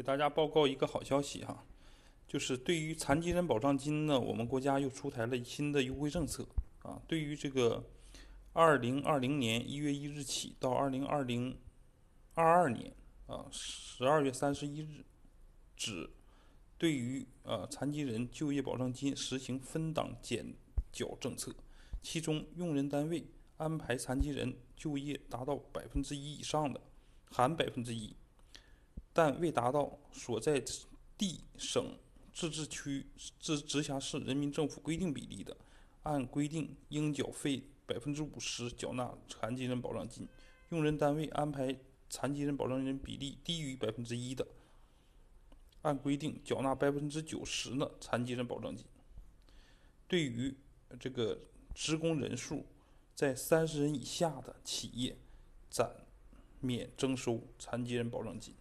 给大家报告一个好消息哈，就是对于残疾人保障金呢，我们国家又出台了新的优惠政策啊。对于这个二零二零年一月一日起到二零二零二二年啊十二月三十一日止，对于呃残疾人就业保障金实行分档减缴政策，其中用人单位安排残疾人就业达到百分之一以上的，含百分之一。但未达到所在地省、自治区、直直辖市人民政府规定比例的，按规定应缴费百分之五十缴纳残疾人保障金；用人单位安排残疾人保障人比例低于百分之一的，按规定缴纳百分之九十的残疾人保障金。对于这个职工人数在三十人以下的企业，暂免征收残疾人保障金。